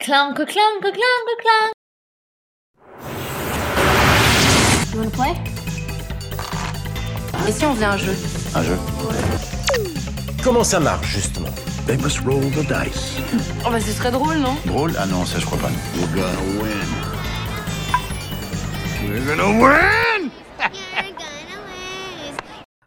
Clank, clank, clank, clank. You wanna play Et si on faisait un jeu? Un jeu Comment ça marche justement? They must roll the dice. Oh bah ce serait drôle, non? Drôle? Ah non, ça je crois pas. We're gonna win. We're gonna win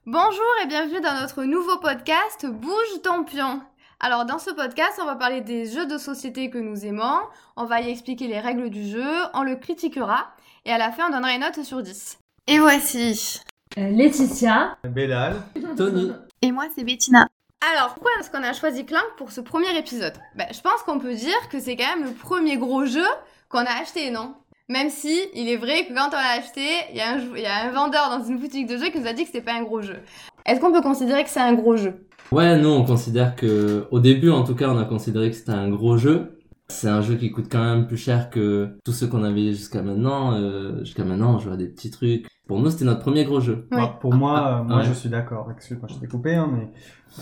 Bonjour et bienvenue dans notre nouveau podcast Bouge ton pion. Alors dans ce podcast, on va parler des jeux de société que nous aimons, on va y expliquer les règles du jeu, on le critiquera et à la fin on donnera une note sur 10. Et voici. Euh, Laetitia. Bellal. Tony. Et moi c'est Bettina. Alors pourquoi est-ce qu'on a choisi Clank pour ce premier épisode? Ben, Je pense qu'on peut dire que c'est quand même le premier gros jeu qu'on a acheté, non? Même si, il est vrai que quand on l'a acheté, il y, a un, il y a un vendeur dans une boutique de jeux qui nous a dit que c'était pas un gros jeu. Est-ce qu'on peut considérer que c'est un gros jeu? Ouais, nous on considère que, au début en tout cas, on a considéré que c'était un gros jeu. C'est un jeu qui coûte quand même plus cher que tous ceux qu'on avait jusqu'à maintenant. Euh, jusqu'à maintenant, on jouait à des petits trucs. Pour nous, c'était notre premier gros jeu. Ouais. Moi, pour moi, Ah, euh, moi ouais. je suis d'accord. Excuse-moi, je t'ai coupé, hein, mais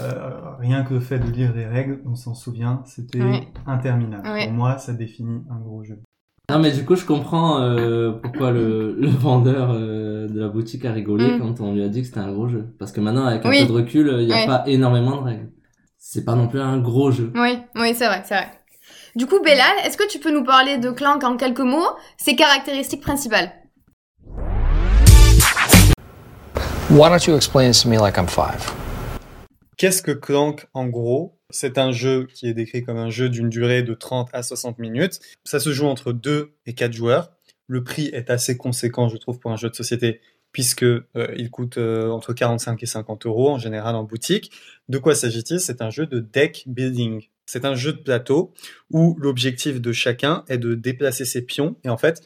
euh, rien que le fait de lire les règles, on s'en souvient, c'était Ouais. interminable. Ouais. Pour moi, ça définit un gros jeu. Non, mais du coup, je comprends euh, pourquoi le, le vendeur euh, de la boutique a rigolé Mm. quand on lui a dit que c'était un gros jeu. Parce que maintenant, avec un Oui. peu de recul, il n'y a Ouais. pas énormément de règles. C'est pas non plus un gros jeu. Oui, oui, c'est vrai, c'est vrai. Du coup, Bellal, est-ce que tu peux nous parler de Clank en quelques mots Ses caractéristiques principales? Why don't you explain this to me like I'm five? Qu'est-ce que Clank en gros C'est un jeu qui est décrit comme un jeu d'une durée de 30 à 60 minutes. Ça se joue entre 2 et 4 joueurs. Le prix est assez conséquent, je trouve, pour un jeu de société, puisque euh, coûte euh, entre 45 et 50 euros en général en boutique. De quoi s'agit-il? C'est un jeu de deck building. C'est un jeu de plateau où l'objectif de chacun est de déplacer ses pions et en fait,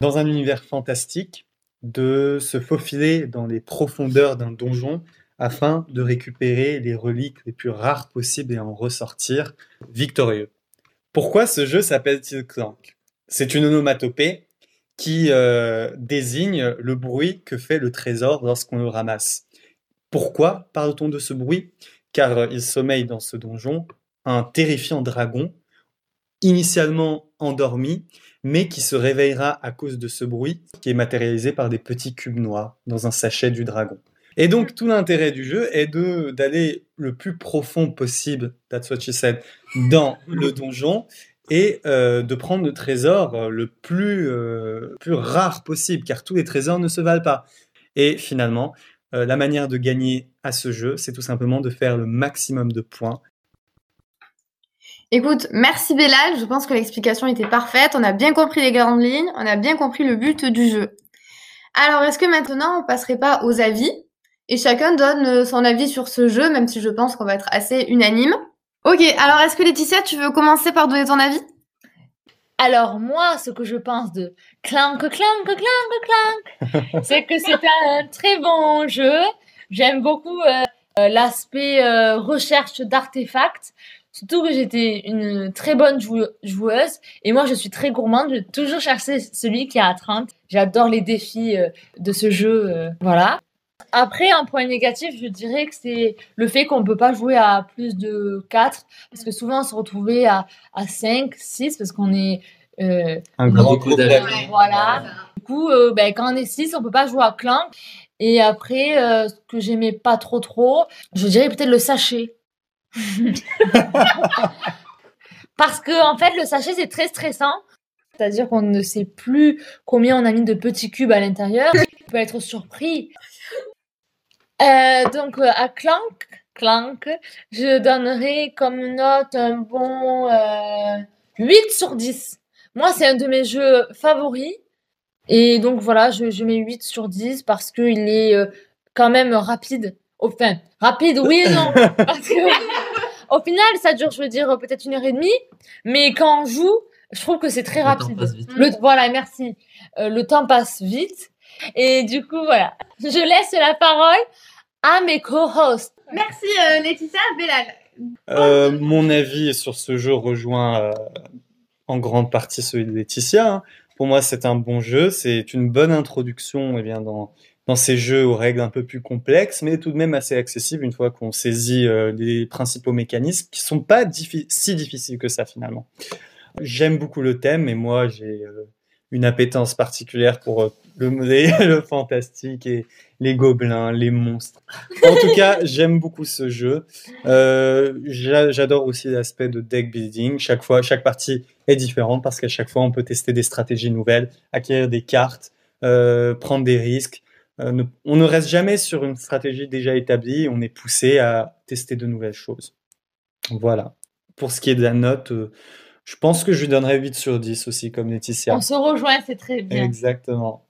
dans un univers fantastique, de se faufiler dans les profondeurs d'un donjon afin de récupérer les reliques les plus rares possibles et en ressortir victorieux. Pourquoi ce jeu s'appelle-t-il Clank? C'est une onomatopée qui euh, désigne le bruit que fait le trésor lorsqu'on le ramasse. Pourquoi parle-t-on de ce bruit? Car euh, il sommeille dans ce donjon un terrifiant dragon, initialement endormi, mais qui se réveillera à cause de ce bruit, qui est matérialisé par des petits cubes noirs dans un sachet du dragon. Et donc, tout l'intérêt du jeu est de d'aller le plus profond possible, that's what she said, dans le donjon et euh, de prendre le trésor euh, le plus, euh, plus rare possible, car tous les trésors ne se valent pas. Et finalement, euh, la manière de gagner à ce jeu, c'est tout simplement de faire le maximum de points. Écoute, merci Bellal, je pense que l'explication était parfaite, on a bien compris les grandes lignes, on a bien compris le but du jeu. Alors, est-ce que maintenant on passerait pas aux avis? Et chacun donne euh, son avis sur ce jeu, même si je pense qu'on va être assez unanime Ok, alors est-ce que Laetitia, tu veux commencer par donner ton avis? Alors moi, ce que je pense de Clank, Clank, Clank, Clank, c'est que c'est un très bon jeu. J'aime beaucoup euh, euh, l'aspect euh, recherche d'artefacts. Surtout que j'étais une très bonne jou- joueuse et moi je suis très gourmande. Je vais toujours chercher celui qui a 30. J'adore les défis euh, de ce jeu. voilà. Après, un point négatif, je dirais que c'est le fait qu'on peut pas jouer à plus de 4 parce que souvent on se retrouvait à, à 5, 6 parce qu'on est euh, Un grand coup d'avis. voilà. Du coup, euh, ben, quand on est 6, on peut pas jouer à Clank. Et après, euh, ce que j'aimais pas trop trop, je dirais peut-être le sachet. Parce que, en fait, le sachet, c'est très stressant. C'est-à-dire qu'on ne sait plus combien on a mis de petits cubes à l'intérieur. On peut être surpris. Euh, donc, euh, à Clank, Clank, je donnerais comme note un bon euh, 8 sur 10. Moi, c'est un de mes jeux favoris. Et donc, voilà, je, je mets 8 sur 10 parce qu'il est euh, quand même rapide. Enfin, rapide, oui et non. Parce que, au final, ça dure, je veux dire, peut-être une heure et demie. Mais quand on joue, je trouve que c'est très Le temps rapide. passe vite. Le, voilà, merci. Euh, le temps passe vite. Et du coup, voilà. Je laisse la parole à mes co-hosts. Merci euh, Laetitia, Bellal. Euh, mon avis sur ce jeu rejoint euh, en grande partie celui de Laetitia. hein. Pour moi, c'est un bon jeu. C'est une bonne introduction eh bien, dans, dans ces jeux aux règles un peu plus complexes, mais tout de même assez accessible une fois qu'on saisit euh, les principaux mécanismes qui sont pas diffi- si difficiles que ça finalement. J'aime beaucoup le thème, et moi, j'ai euh, une appétence particulière pour euh, le, le fantastique et les gobelins, les monstres. En tout cas, j'aime beaucoup ce jeu. Euh, j'a- J'adore aussi l'aspect de deck building. Chaque fois, chaque partie est différente parce qu'à chaque fois, on peut tester des stratégies nouvelles, acquérir des cartes, euh, prendre des risques. Euh, ne- on ne reste jamais sur une stratégie déjà établie. On est poussé à tester de nouvelles choses. Voilà. Pour ce qui est de la note, je pense que je lui donnerais 8 sur 10 aussi, comme Laetitia. On se rejoint, c'est très bien. Exactement.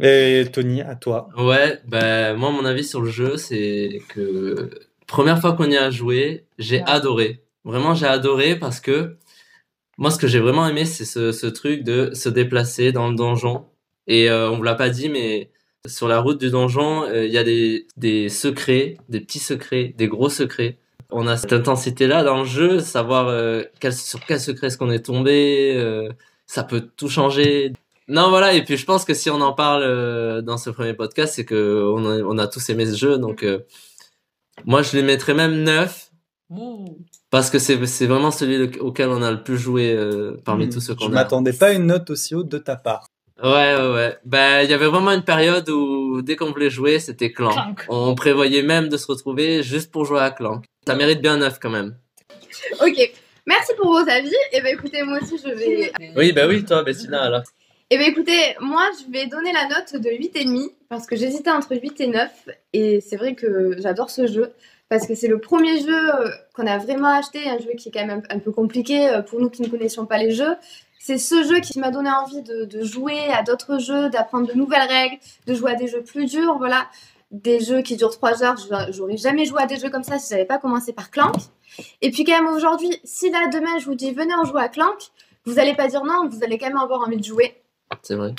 Et Tony, à toi. Ouais, bah, moi, mon avis sur le jeu, c'est que première fois qu'on y a joué, j'ai Ouais. adoré. Vraiment, j'ai adoré parce que moi, ce que j'ai vraiment aimé, c'est ce, ce truc de se déplacer dans le donjon. Et euh, on vous l'a pas dit, mais sur la route du donjon, euh, il y a des, des secrets, des petits secrets, des gros secrets. On a cette intensité-là dans le jeu, savoir euh, quel, sur quel secret est-ce qu'on est tombé, euh, ça peut tout changer. Non, voilà, et puis je pense que si on en parle euh, dans ce premier podcast, c'est que on a, on a tous aimé ce jeu, donc euh, moi je les mettrais même 9, parce que c'est c'est vraiment celui auquel on a le plus joué euh, parmi Hmm, tous ceux Je qu'on a. m'attendais pas à une note aussi haute de ta part. Ouais, ouais, ouais. Ben, il y avait vraiment une période où dès qu'on voulait jouer, c'était Clank. Clank. On prévoyait même de se retrouver juste pour jouer à Clank. Ça mérite bien 9 quand même. Ok, merci pour vos avis. Et ben écoutez, moi aussi je vais. Oui, bah oui, toi, Bettina, alors. Et ben écoutez, moi je vais donner la note de 8,5 parce que j'hésitais entre 8 et 9. Et c'est vrai que j'adore ce jeu parce que c'est le premier jeu euh, qu'on a vraiment acheté, un jeu qui est quand même un, un peu compliqué euh, pour nous qui ne connaissions pas les jeux. C'est ce jeu qui m'a donné envie de, de jouer à d'autres jeux, d'apprendre de nouvelles règles, de jouer à des jeux plus durs, voilà. Des jeux qui durent 3 heures, j'a- j'aurais jamais joué à des jeux comme ça si j'avais pas commencé par Clank. Et puis quand même aujourd'hui, si là demain je vous dis venez on joue à Clank, vous allez pas dire non, vous allez quand même avoir envie de jouer. C'est vrai.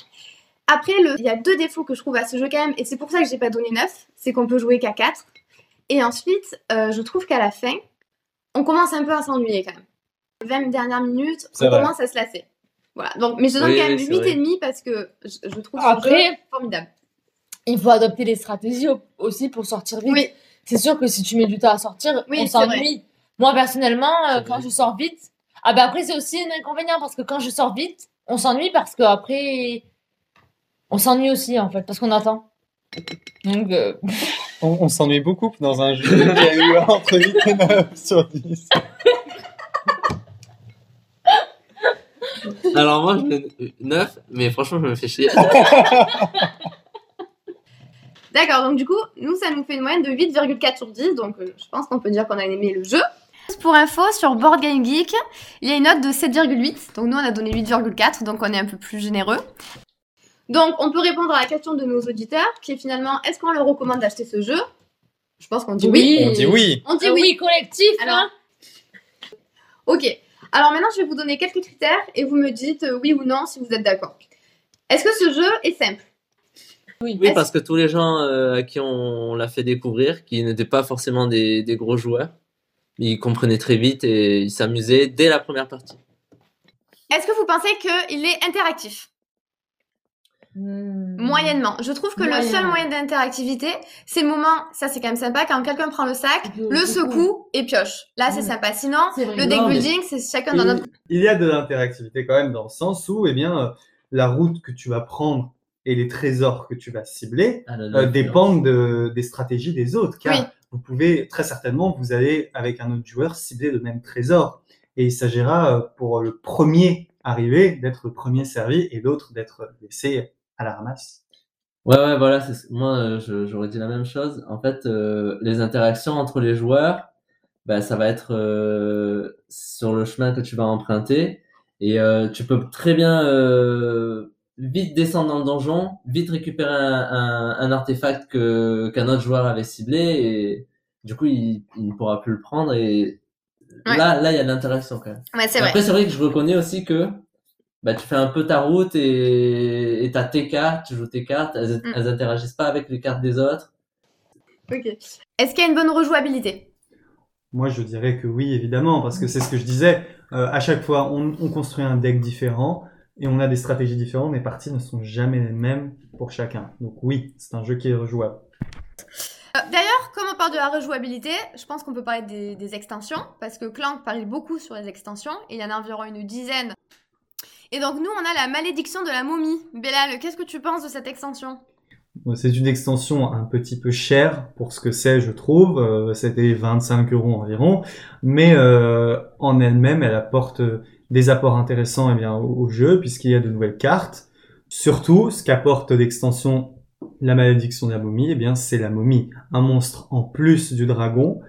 Après, le- il y a deux défauts que je trouve à ce jeu quand même, et c'est pour ça que j'ai pas donné 9, c'est qu'on peut jouer qu'à 4. Et ensuite, euh, je trouve qu'à la fin, on commence un peu à s'ennuyer quand même. 20 dernières minutes, on vrai. commence à se lasser. Voilà, donc, mais je donne Oui, quand même oui, c'est vrai. 8,5 parce que je, je trouve ce Après- jeu formidable. Il faut adopter les stratégies au- aussi pour sortir vite. Oui, C'est sûr que si tu mets du temps à sortir, Oui, on s'ennuie. Moi, personnellement, euh, quand je sors vite, ah bah après, c'est aussi un inconvénient parce que quand je sors vite, on s'ennuie parce que après, on s'ennuie aussi en fait parce qu'on attend. Donc, euh, On, on s'ennuie beaucoup dans un jeu qui a eu entre 8 et 9 sur 10. Alors moi, je donne 9, mais franchement, je me fais chier. d'accord, donc du coup, nous, ça nous fait une moyenne de 8,4 sur 10, donc euh, je pense qu'on peut dire qu'on a aimé le jeu. Pour info, sur Board Game Geek, il y a une note de 7,8, donc nous, on a donné 8,4, donc on est un peu plus généreux. Donc, on peut répondre à la question de nos auditeurs, qui est finalement, est-ce qu'on leur recommande d'acheter ce jeu? Je pense qu'on dit oui. On dit oui. On dit oui. oui, collectif. Alors, hein. Ok. Alors maintenant, je vais vous donner quelques critères et vous me dites euh, oui ou non si vous êtes d'accord. Est-ce que ce jeu est simple? Oui, parce que tous les gens euh, à qui on, l'a fait découvrir, qui n'étaient pas forcément des, des gros joueurs, ils comprenaient très vite et ils s'amusaient dès la première partie. Est-ce que vous pensez qu'il est interactif? Moyennement. Je trouve que le seul moyen d'interactivité, c'est le moment, ça c'est quand même sympa, quand quelqu'un prend le sac, De- le secoue et pioche. Là, c'est Mm. sympa. Sinon, le deck building, c'est chacun dans notre... Il y a de l'interactivité quand même dans le sens où eh bien, euh, la route que tu vas prendre et les trésors que tu vas cibler Ah, là, euh, dépendent de- des stratégies des autres. Car Oui. vous pouvez, très certainement, vous allez, avec un autre joueur, cibler le même trésor. Et il s'agira euh, pour le premier arrivé d'être le premier servi et l'autre d'être laissé à la ramasse. Ouais, ouais, voilà, c'est ce- moi euh, j'aurais dit la même chose. En fait, euh, les interactions entre les joueurs, bah, ça va être euh, sur le chemin que tu vas emprunter et euh, tu peux très bien euh, vite descendre dans le donjon, vite récupérer un, un, un artefact que qu'un autre joueur avait ciblé et du coup il, il ne pourra plus le prendre et Ouais. là là il y a de l'interaction quand même. Ouais, c'est vrai. Après, c'est vrai que je reconnais aussi que bah, tu fais un peu ta route et et t'as tes cartes, tu joues tes cartes, elles, Mm. elles interagissent pas avec les cartes des autres. Ok. Est-ce qu'il y a une bonne rejouabilité? Moi, je dirais que oui, évidemment, parce que c'est ce que je disais. euh, à chaque fois, on, on construit un deck différent et on a des stratégies différentes. Les parties ne sont jamais les mêmes pour chacun. Donc oui, c'est un jeu qui est rejouable. Euh, D'ailleurs, comme on parle de la rejouabilité, je pense qu'on peut parler des, des extensions, parce que Clank parle beaucoup sur les extensions, et il y en a environ une dizaine. Et donc nous, on a la malédiction de la momie. Bellal, qu'est-ce que tu penses de cette extension? C'est une extension un petit peu chère pour ce que c'est, je trouve. Euh, C'était 25 euros environ, mais euh, en elle-même, elle apporte des apports intéressants eh bien, au, au jeu puisqu'il y a de nouvelles cartes. Surtout, ce qu'apporte l'extension La malédiction de la momie, eh bien, c'est la momie, un monstre en plus du dragon.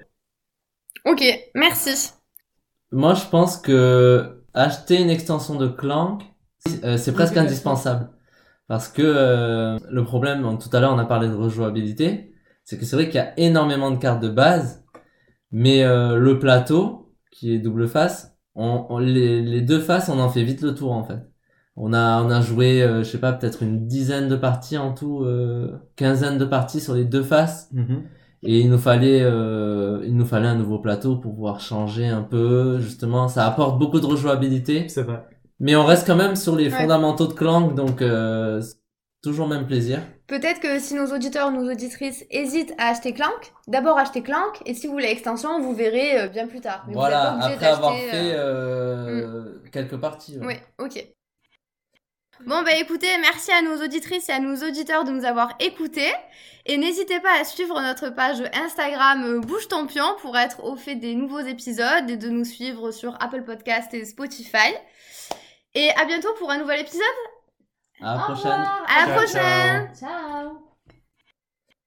Ok, merci. Moi, je pense que acheter une extension de Clank, euh, c'est presque Obligation. indispensable. Parce que euh, le problème, donc, tout à l'heure on a parlé de rejouabilité, c'est que c'est vrai qu'il y a énormément de cartes de base, mais euh, le plateau, qui est double face, on, on- les, les deux faces, on en fait vite le tour en fait. On a, on a joué, euh, je sais pas, peut-être une dizaine de parties en tout, euh, quinzaine de parties sur les deux faces. Mhm. Et il nous fallait, euh, il nous fallait un nouveau plateau pour pouvoir changer un peu. Justement, ça apporte beaucoup de rejouabilité. C'est vrai. Mais on reste quand même sur les Ouais. fondamentaux de Clank, donc euh, c'est toujours même plaisir. Peut-être que si nos auditeurs ou nos auditrices hésitent à acheter Clank, d'abord achetez Clank, et si vous voulez l'extension, vous verrez euh, bien plus tard. Mais vous êtes voilà, pas après avoir fait euh, euh, quelques parties. ouais. Oui, ok. Bon, bah écoutez, merci à nos auditrices et à nos auditeurs de nous avoir écoutés. Et n'hésitez pas à suivre notre page Instagram euh, Bouge ton pion pour être au fait des nouveaux épisodes et de nous suivre sur Apple Podcast et Spotify. Et à bientôt pour un nouvel épisode. À la Au prochaine. revoir. À la Ciao, prochaine ciao. Ciao